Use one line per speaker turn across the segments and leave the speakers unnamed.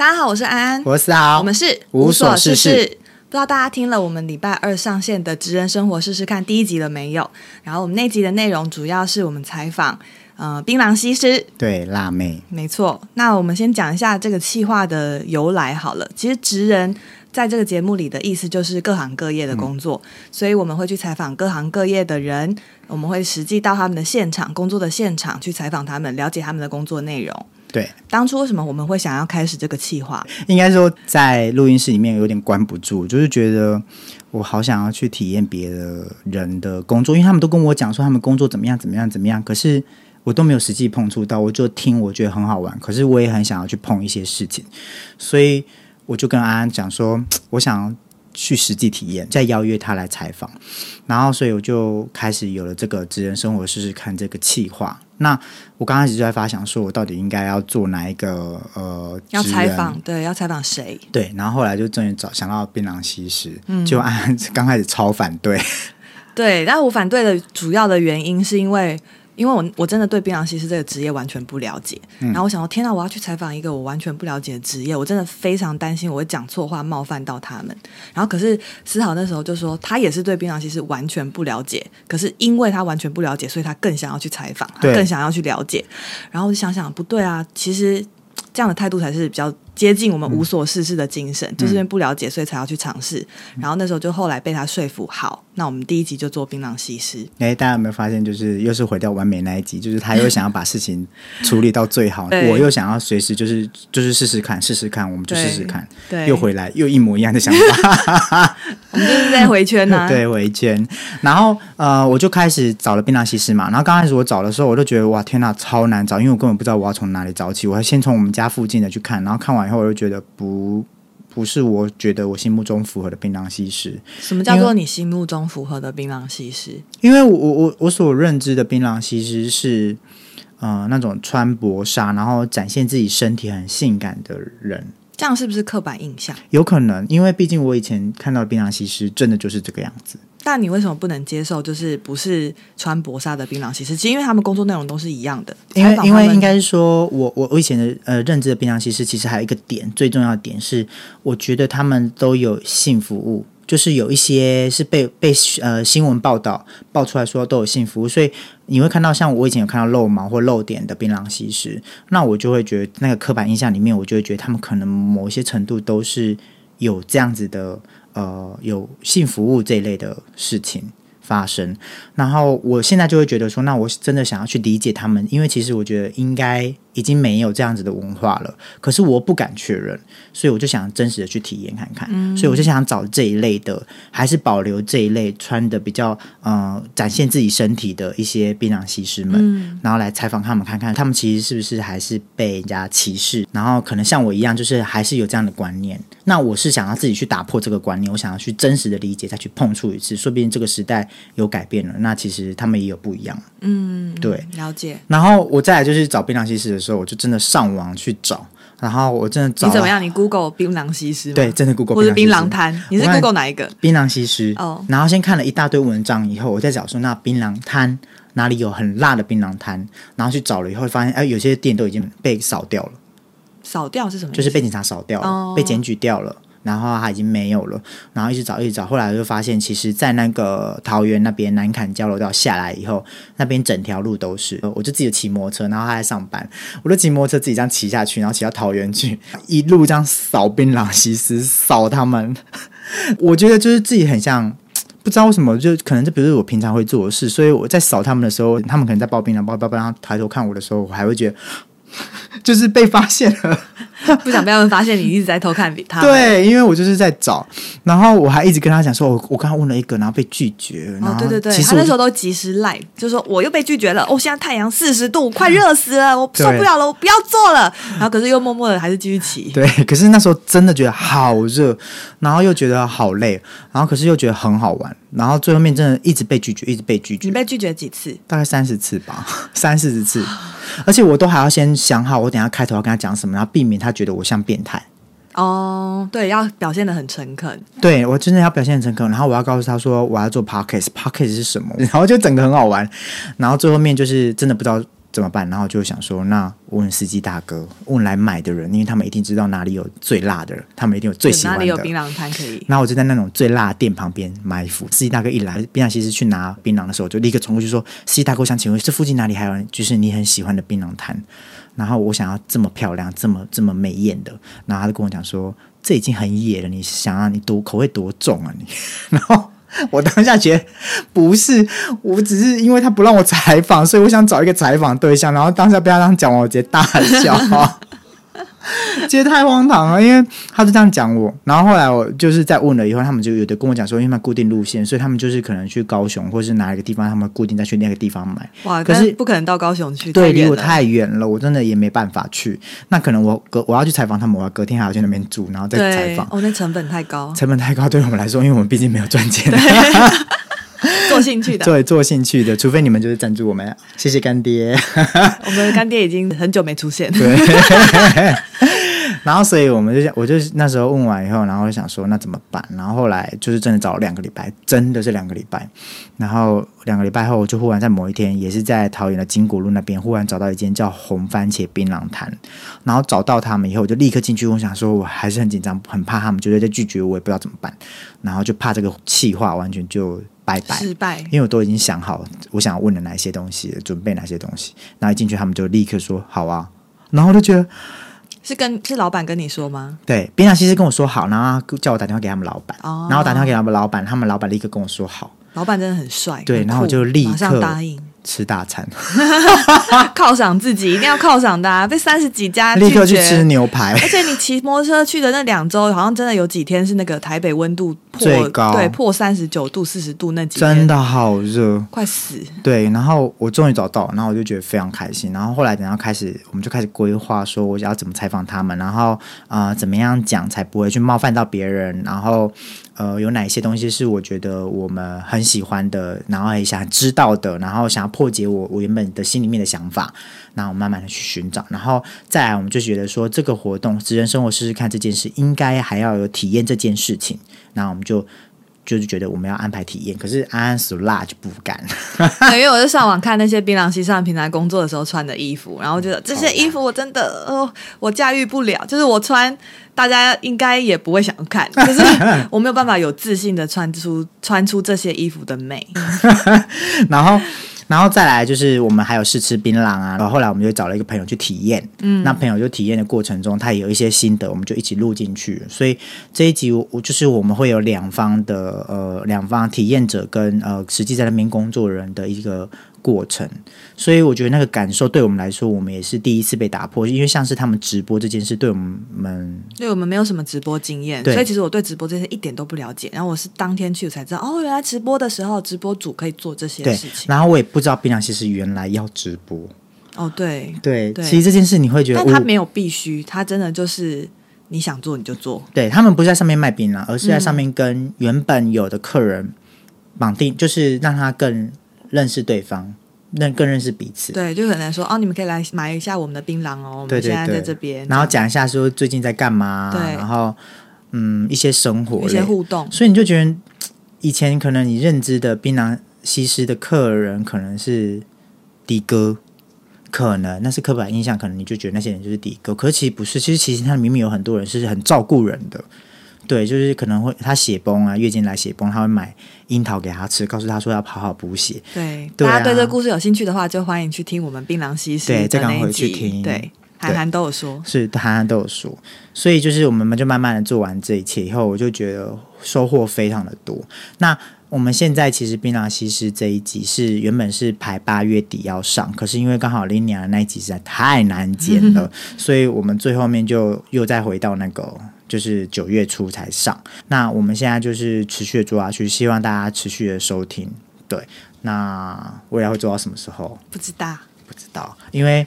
大家好，我是安安，
我是豪，
我们是
无所事事。
不知道大家听了我们礼拜二上线的《职人生活试试看》第一集了没有？然后我们那集的内容主要是我们采访呃槟榔西施，
对辣妹，
没错。那我们先讲一下这个企划的由来好了。其实职人在这个节目里的意思就是各行各业的工作，所以我们会去采访各行各业的人，我们会实际到他们的现场工作的现场去采访他们，了解他们的工作内容。
对，
当初为什么我们会想要开始这个计划？
应该说在录音室里面有点关不住，就是觉得我好想要去体验别的人的工作，因为他们都跟我讲说他们工作怎么样怎么样怎么样，可是我都没有实际碰触到，我就听我觉得很好玩，可是我也很想要去碰一些事情，所以我就跟安安讲说，我想去实际体验，再邀约他来采访，然后所以我就开始有了这个职人生活试试看这个企划。那我刚开始就在发想，说我到底应该要做哪一个呃，
要采访，对，要采访谁？
对，然后后来就终于找想到槟榔西施，就按 刚开始超反对，
对，但我反对的主要的原因是因为。因为我我真的对槟榔西施这个职业完全不了解，然后我想说，天哪，我要去采访一个我完全不了解的职业，我真的非常担心我会讲错话冒犯到他们。然后可是思豪那时候就说，他也是对槟榔西施完全不了解，可是因为他完全不了解，所以他更想要去采访，他更想要去了解。然后我就想想，不对啊，其实这样的态度才是比较。接近我们无所事事的精神，就是因为不了解，所以才要去尝试。然后那时候就后来被他说服，好，那我们第一集就做槟榔西施。
哎，大家有没有发现，就是又是毁掉完美那一集？就是他又想要把事情处理到最好，我又想要随时就是就是试试看，试试看，我们就试试看，
对，
又回来又一模一样的想法，
我们就是在回圈呢，
对，回圈。然后呃，我就开始找了槟榔西施嘛。然后刚开始我找的时候，我就觉得哇，天呐，超难找，因为我根本不知道我要从哪里找起。我要先从我们家附近的去看，然后看完以后，我就觉得不。不，不是我觉得我心目中符合的槟榔西施。
什么叫做你心目中符合的槟榔西施？
因为我我我所认知的槟榔西施是，呃，那种穿薄纱，然后展现自己身体很性感的人。
这样是不是刻板印象？
有可能，因为毕竟我以前看到的槟榔西施，真的就是这个样子。
但你为什么不能接受？就是不是穿薄纱的槟榔西施？其实因为他们工作内容都是一样的。
因为因为应该是说，我我我以前的呃认知的槟榔西施，其实还有一个点，最重要的点是，我觉得他们都有性服务，就是有一些是被被呃新闻报道爆出来说都有性服务，所以你会看到像我以前有看到露毛或露点的槟榔西施，那我就会觉得那个刻板印象里面，我就会觉得他们可能某一些程度都是有这样子的。呃，有性服务这一类的事情发生，然后我现在就会觉得说，那我真的想要去理解他们，因为其实我觉得应该。已经没有这样子的文化了，可是我不敢确认，所以我就想真实的去体验看看，所以我就想找这一类的，还是保留这一类穿的比较呃展现自己身体的一些槟榔西施们，然后来采访他们看看，他们其实是不是还是被人家歧视，然后可能像我一样，就是还是有这样的观念。那我是想要自己去打破这个观念，我想要去真实的理解，再去碰触一次，说不定这个时代有改变了，那其实他们也有不一样。
嗯，
对，
了解。
然后我再来就是找槟榔西施的时候，我就真的上网去找，然后我真的找
你怎么样？你 Google 槟榔西施？
对，真的 Google
或者槟榔摊？你是 Google 哪一个？
槟榔西施哦。然后先看了一大堆文章以后，我再找说那槟榔摊哪里有很辣的槟榔摊，然后去找了以后发现，哎，有些店都已经被扫掉了。
扫掉是什么？
就是被警察扫掉了，被检举掉了。然后他已经没有了，然后一直找一直找，后来就发现，其实，在那个桃园那边南坎交流道下来以后，那边整条路都是。我就自己骑摩托车，然后他在上班，我就骑摩托车自己这样骑下去，然后骑到桃园去，一路这样扫槟榔西施，扫他们。我觉得就是自己很像，不知道为什么，就可能这不是我平常会做的事，所以我在扫他们的时候，他们可能在包槟榔包包包，然后抬头看我的时候，我还会觉得。就是被发现了，
不想被他们发现你一直在偷看他。
对，因为我就是在找，然后我还一直跟他讲说，我我刚刚问了一个，然后被拒绝。哦，
对对对，他那时候都及时赖，就说我又被拒绝了。哦，现在太阳四十度，快热死了，我受不了了，我不要做了。然后可是又默默的还是继续骑。
对，可是那时候真的觉得好热，然后又觉得好累，然后可是又觉得很好玩，然后最后面真的一直被拒绝，一直被拒绝。
你被拒绝几次？
大概三十次吧，三四十次。而且我都还要先想好，我等下开头要跟他讲什么，然后避免他觉得我像变态。
哦，对，要表现的很诚恳。
对我真的要表现很诚恳，然后我要告诉他说我要做 podcast，podcast 是什么，然后就整个很好玩。然后最后面就是真的不知道怎么办？然后就想说，那问司机大哥，问来买的人，因为他们一定知道哪里有最辣的，他们一定有最喜欢的。
哪里有槟榔摊可以？
然后我就在那种最辣店旁边埋伏。司机大哥一来，槟榔西施去拿槟榔的时候，就立刻冲过去说：“司机大哥，我想请问这附近哪里还有就是你很喜欢的槟榔摊？然后我想要这么漂亮、这么这么美艳的。”然后他就跟我讲说：“这已经很野了，你想要你多口味多重啊你？” 然后。我当下觉得不是，我只是因为他不让我采访，所以我想找一个采访对象。然后当下被他这样讲完，我直接大笑。其实太荒唐了，因为他就这样讲我，然后后来我就是在问了以后，他们就有的跟我讲说，因为他固定路线，所以他们就是可能去高雄或是哪一个地方，他们固定再去那个地方买。
哇，
可
是不可能到高雄去，
对，离我太远了，我真的也没办法去。那可能我隔我要去采访他们，我要隔天还要去那边住，然后再采访。
哦，那成本太高，
成本太高，对我们来说，因为我们毕竟没有赚钱。
做兴趣的，
对，做兴趣的，除非你们就是赞助我们，谢谢干爹。
我们干爹已经很久没出现。
对。然后，所以我们就想，我就那时候问完以后，然后就想说，那怎么办？然后后来就是真的找了两个礼拜，真的是两个礼拜。然后两个礼拜后，我就忽然在某一天，也是在桃园的金谷路那边，忽然找到一间叫红番茄槟榔摊。然后找到他们以后，我就立刻进去。我想说，我还是很紧张，很怕他们觉得在拒绝我，也不知道怎么办。然后就怕这个气话完全就。拜拜，
失败，
因为我都已经想好我想要问的哪些东西，准备哪些东西，然后一进去他们就立刻说好啊，然后就觉得
是跟是老板跟你说吗？
对，边上其实跟我说好，然后叫我打电话给他们老板，然后打电话给他们老板，他们老板立刻跟我说好，
老板真的很帅，
对，然后我就立刻
答应。
吃大餐，
犒赏自己，一定要犒赏大家。被三十几家
立刻去吃牛排，
而且你骑摩托车去的那两周，好像真的有几天是那个台北温度
最高，
对，破三十九度、四十度那几
天，真的好热，
快死。
对，然后我终于找到，然后我就觉得非常开心。然后后来等下开始，我们就开始规划，说我要怎么采访他们，然后啊，怎么样讲才不会去冒犯到别人，然后。呃，有哪些东西是我觉得我们很喜欢的，然后也想知道的，然后想要破解我我原本的心里面的想法，那我慢慢的去寻找，然后再来，我们就觉得说这个活动职人生活试试看这件事，应该还要有体验这件事情，那我们就。就是觉得我们要安排体验，可是安安死辣就不敢。
因为我就上网看那些槟榔西上平台工作的时候穿的衣服，然后觉得这些衣服我真的哦，我驾驭不了。就是我穿，大家应该也不会想看，就是我没有办法有自信的穿出穿出这些衣服的美。
然后。然后再来就是我们还有试吃槟榔啊，然后后来我们就找了一个朋友去体验，嗯，那朋友就体验的过程中，他也有一些心得，我们就一起录进去。所以这一集我就是我们会有两方的呃两方体验者跟呃实际在那边工作人的一个。过程，所以我觉得那个感受对我们来说，我们也是第一次被打破。因为像是他们直播这件事，对我们，
对我们没有什么直播经验，所以其实我对直播这些一点都不了解。然后我是当天去才知道，哦，原来直播的时候，直播主可以做这些事情。
然后我也不知道槟榔其实原来要直播。
哦，对
对，其实这件事你会觉得，
但他没有必须，他真的就是你想做你就做。
对他们不是在上面卖槟榔，而是在上面跟原本有的客人绑定，就是让他更。认识对方，认更认识彼此。
对，就可能说哦，你们可以来买一下我们的槟榔哦。我们现在在这边，
然后讲一下说最近在干嘛。
对，
然后嗯，一些生活、
一些互动。
所以你就觉得以前可能你认知的槟榔西施的客人可能是的哥，可能那是刻板印象，可能你就觉得那些人就是的哥。可是其实不是，其实其实他明明有很多人是很照顾人的。对，就是可能会他血崩啊，月经来血崩，他会买樱桃给他吃，告诉他说要好好补血。
对，大家对这个故事有兴趣的话，就欢迎去听我们槟榔西施
对，
再
赶回去听。
对，涵涵都有说，
是涵涵都有说，所以就是我们就慢慢的做完这一切以后，我就觉得收获非常的多。那我们现在其实槟榔西施这一集是原本是排八月底要上，可是因为刚好林娘那一集实在太难剪了，所以我们最后面就又再回到那个。就是九月初才上，那我们现在就是持续的做下去，希望大家持续的收听。对，那未来会做到什么时候？
不知道，
不知道，因为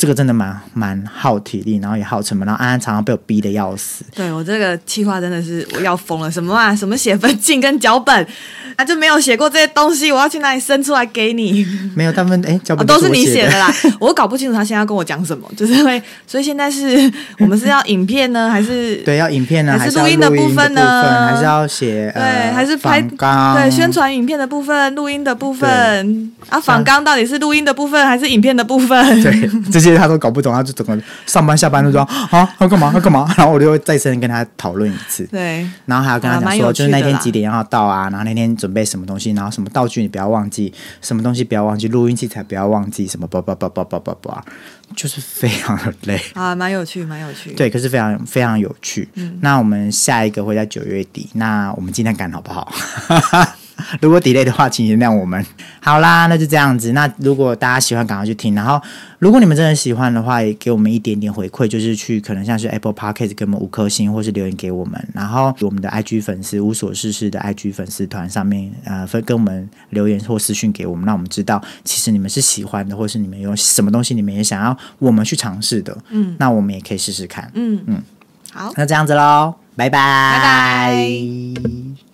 这个真的蛮蛮耗体力，然后也耗成本，然后安安常常被我逼的要死。
对我这个计划真的是我要疯了，什么啊，什么写分镜跟脚本，啊就没有写过这些东西，我要去哪里生出来给你？
没有，他们哎，脚
哦
本
都是你写
的
的啦，我搞不清楚他现在要跟我讲什么，就是因为所以现在是我们是要影片呢，还是
对，要影片呢，
还是录音的部
部
分呢
还是要写
对，
呃
还是拍对宣传影片的部分、录音的部分啊，访纲到底是录音的部分还是影片的部分？
对，这些他都搞不懂，他就整个上班下班都说啊要干嘛要干嘛，然后我就会再三跟他讨论一次，
对
然后还要跟他讲说，就是那天几点要到啊，然后那天准备什么东西，然后什么道具你不要忘记，什么东西不要忘记，录音器材不要忘记，什么叭叭叭叭叭叭叭，就是非常的累。
啊，蛮有趣，蛮有趣。
对，可是非常非常有趣。那我们下一个会在九月底，那我们尽量赶好不好？如果 delay 的话，请原谅我们。好啦，那就这样子。那如果大家喜欢，赶快去听。然后，如果你们真的喜欢的话，也给我们一点点回馈，就是去可能像是 Apple Podcast 给我们五颗星，或是留言给我们。然后我们的 IG 粉丝无所事事的 IG 粉丝团上面，呃，分跟我们留言或私讯给我们，让我们知道其实你们是喜欢的，或是你们有什么东西你们也想要我们去尝试的。嗯，那我们也可以试试看。
嗯嗯，好，
那这样子喽，拜拜，
拜
拜。